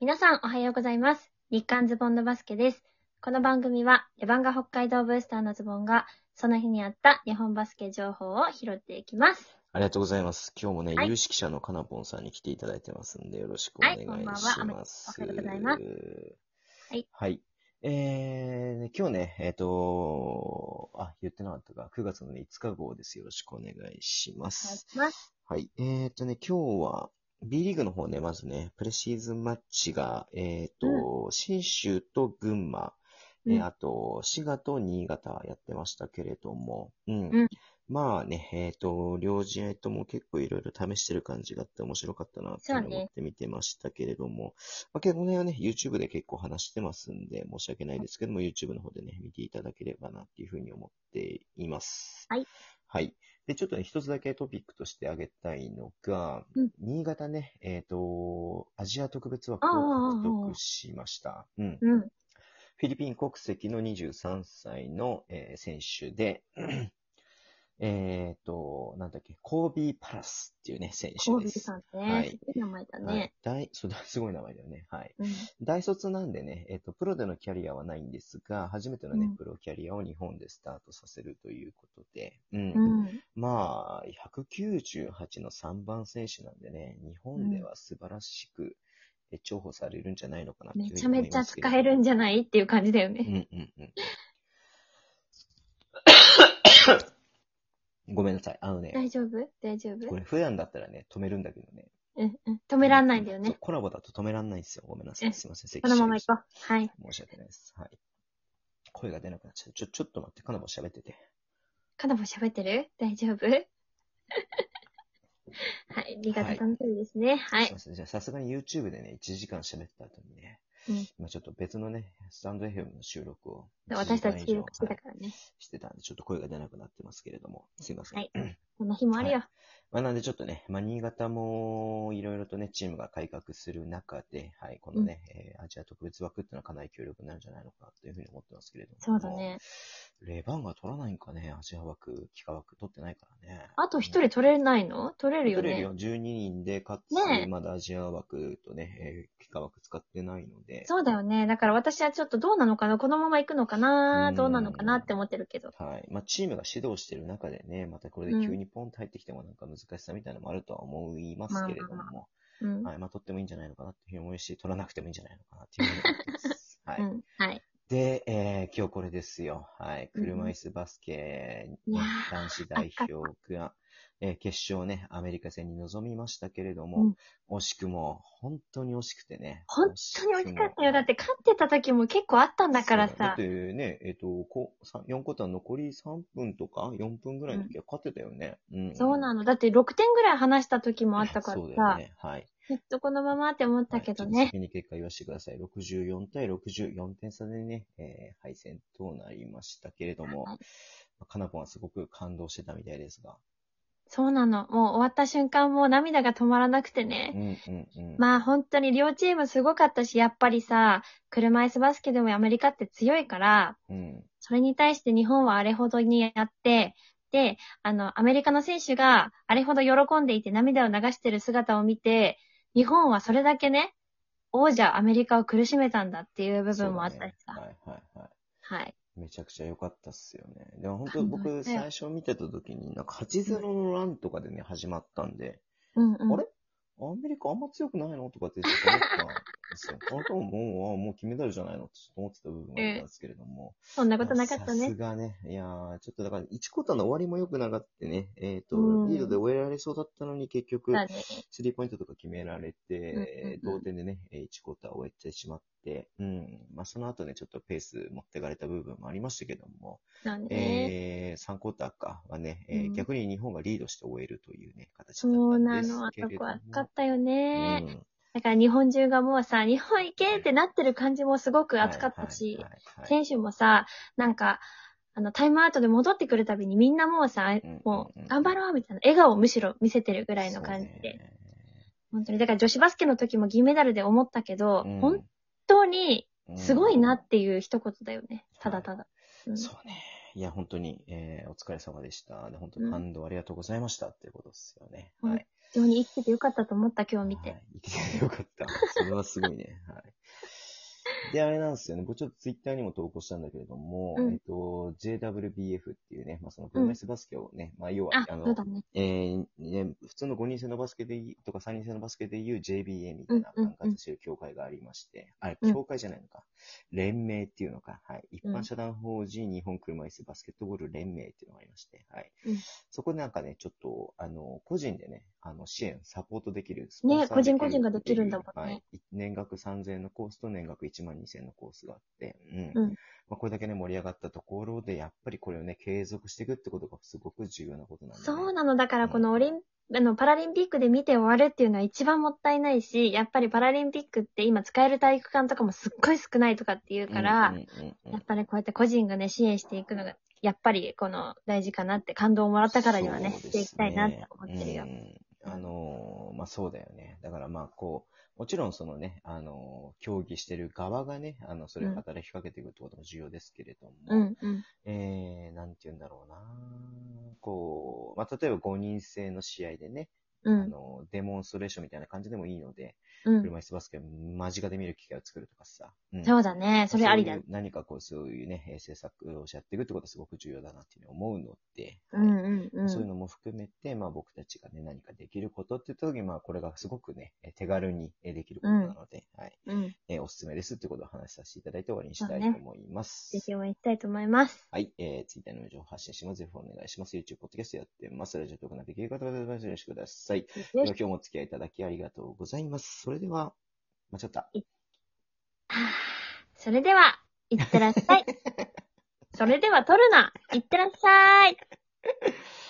皆さんおはようございます。日刊ズボンのバスケです。この番組は、レバンガ北海道ブースターのズボンが、その日にあった日本バスケ情報を拾っていきます。ありがとうございます。今日もね、はい有識者のかなぽんさんに来ていただいてますんで、よろしくお願いしはいこんばんはます。おはようございますはい。はい。えー、今日ね、えっ、とあ、言ってなかったか、9月の、ね、5日号です。よろしくお願いしまお願いす。します。はい。えっ、とね、今日は、B リーグの方ね、まずね、プレシーズンマッチが、えっ、と、信州と群馬、えーうんあと、滋賀と新潟やってましたけれども、うん。うんまあね、えっ、と、両試合とも結構いろいろ試してる感じがあって面白かったなってそうね思って見てましたけれども、まあ、結構ね、YouTube で結構話してますんで、申し訳ないですけども、YouTube の方でね、見ていただければなっていうふうに思っています。はい。はい。で、ちょっとね、一つだけトピックとして挙げたいのが、うん新潟ね、えっ、と、アジア特別枠を獲得しました。うん。うん。フィリピン国籍の23歳の、えー選手で、えっと、なんだっけ、コービー・パラスっていうね、選手コービーです。さんね。はいすごい名前だはいね。大そうだ すごい名前だよね。はい。うん。大卒なんでね、えっ、と、プロでのキャリアはないんですが、初めてのね、うんプロキャリアを日本でスタートさせるということで、うん。うん。まあ、198の3番選手なんでね、日本では素晴らしく、え重宝されるんじゃないのかなめちゃめちゃ使えるんじゃないっていう感じだようね。んうんうん。ごめんなさい。あのね、大丈夫？大丈夫？これ普段だったらね、止めるんだけどね。うんうん。止めらんないんだよね。コラボだと止めらんないんですよ。ごめんなさい。すいません。このまま行こう。う。はい。申し訳ないです。はい。声が出なくなっちゃう。ちょ、ちょっと待って、カナボ喋ってて。かなぼ喋ってる？大丈夫？はい。リガはい楽しみですね。はいすい。ません。じゃあ、さすがに YouTube でね、1時間喋った後にね、うん今ちょっと別のね、スタンド FM の収録を1私たち収録してたからね。してたんで、ちょっと声が出なくなってますけれども、すいません。はいこんな日もあるよ。まあ、なんでちょっとね、まあ、新潟もいろいろとね、チームが改革する中で、はい、このね、えーアジア特別枠っていうのはかなり強力になるんじゃないのかなというふうに思ってますけれども。そうだね。レバンが取らないんかね、アジア枠、幾何枠取ってないからね。あと一人取れないの？取れるよね。取れるよ。12人で、かつ、ねえまだアジア枠とね、えー、幾何枠使ってないので。そうだよね。だから私はちょっとどうなのかな？このまま行くのかな？うんどうなのかなって思ってるけど。はい。まあ、チームが指導してる中でね、またこれで急にポンと入ってきてもなんか難しさみたいなのもあるとは思いますけれども、まあまうん。はい。まあ、取ってもいいんじゃないのかなっていうふうに思うし、取らなくてもいいんじゃないのかなっていうふうに思ってます。はい。うん。はい。今日これですよ。はい。うん車椅子バスケ男子代表が、えー決勝ね、アメリカ戦に臨みましたけれども、うん惜しくも、本当に惜しくてね。本当に美味しかったよ。だって勝ってた時も結構あったんだからさだだっ。てね、えっ、と、こう、さ4クォーター残り3分とか4分ぐらいの時は勝ってたよね。うん。そうなの。だって6点ぐらい離した時もあったからさ、そうだよね。はい。ずっとこのままって思ったけどね。はいに結果言わせてください。64対64点差でね、えー敗戦となりましたけれども、はいかなぽんはすごく感動してたみたいですが。そうなの。もう終わった瞬間もう涙が止まらなくてね。うんうんうん。まあ本当に両チームすごかったし、やっぱりさ、車椅子バスケでもアメリカって強いから、うん。それに対して日本はあれほどにやって、で、あの、アメリカの選手があれほど喜んでいて涙を流してる姿を見て、日本はそれだけね、王者アメリカを苦しめたんだっていう部分もあったしさ。ねはいはいはい。はい。めちゃくちゃ良かったっすよね。でも本当僕最初見てた時に、なんか8-0のランとかでね、始まったんで、うんうん。あれ？アメリカあんま強くないの？とかって思ったんですよ。あなたももう、あもう金メダルじゃないのってちょっと思ってた部分があったんですけれども。そんなことなかったさすね。がね。いやー、ちょっとだから、1クォーターの終わりも良くなかったね。えっ、と、うんリードで終えられそうだったのに結局。スリーポイントとか決められて、うんうんうん同点でね、1クォーター終えてしまって、うん。まあ、その後ね、ちょっとペース持ってかれた部分もありましたけども、だね。えー、3クォーターかはね、えーうん逆に日本がリードして終えるというね、形だそうったんですなの。あけれども。そこ熱かったよね。うんだから日本中がもうさ、日本行けってなってる感じもすごく熱かったし、はいはいはいはい選手もさ、なんか、あの、タイムアウトで戻ってくるたびにみんなもうさ、んもう、うんうん頑張ろうみたいな、笑顔をむしろ見せてるぐらいの感じで。本当に。だから女子バスケの時も銀メダルで思ったけど、うん本当にすごいなうんっていう一言だよね。ただただ。うんそうね。いや、本当に、えーお疲れ様でした。で、本当に感動ありがとうございましたっていうことですよね。うんはい。非常に生きててよかったと思った、今日見ては。い生きててよかった。それはすごいね。はい。で、あれなんですよね。僕ちょっとツイッターにも投稿したんだけれども、うんえっと、JWBF っていうね、まあその車椅子バスケをね、まあ要は、あ、あのそう、だね。えーね、普通の5人制のバスケでとか3人制のバスケでいう JBA みたいな管轄している協会がありまして、あれ、うん協会じゃないのか。連盟っていうのか。はい。一うん般社団法人日本車椅子バスケットボール連盟っていうのがありまして、はい。うんそこでなんかね、ちょっと、あの、個人でね、あの、支援、サポートできる、スポンね個人個人ができるんだもんねはい。年額3000円のコースと年額1万2000円のコースがあって、うん。うんまあ、これだけね、盛り上がったところで、やっぱりこれをね、継続していくってことがすごく重要なことなんで、ね。そうなの。だからこのオリン、あの、パラリンピックで見て終わるっていうのは一番もったいないし、やっぱりパラリンピックって今使える体育館とかもすっごい少ないとかっていうから、うんうんうんうんやっぱりこうやって個人がね、支援していくのが、やっぱりこの大事かなって感動をもらったからにはね、そうですしていきたいなって思ってるよ。うんあのーまあ、そうだよね。だからまあ、こう、もちろんそのね、あのー競技してる側がね、あの、それを働きかけていくってことも重要ですけれども、うん、うん。えー、なんて言うんだろうなこう、まあ、例えば5人制の試合でね、うん、あの、デモンストレーションみたいな感じでもいいので、うん。車椅子バスケを間近で見る機会を作るとかさ。うんそうだね。それありだそういう。何かこう、そういうね、えー政策をやっていくってことはすごく重要だなっていうふうに思うので。そういうのも含めて、まあ僕たちがね、何かできることって言った時に、まあこれがすごくね、えー手軽にえーできることなので、はい。うん。えーおすすめですってことを話させていただいて終わりにしたいと思います。ぜひ応援したいと思います。はい。えー、ツイッターの情報発信します。ぜひお願いします。YouTube、ポッドキャストやってます。ラジオトークなできる方々よろしくください。では今日もお付き合いいただきありがとうございます。それでは、まあちょっと。はあそれでは、いってらっしゃい。それでは撮るな。いってらっしゃい。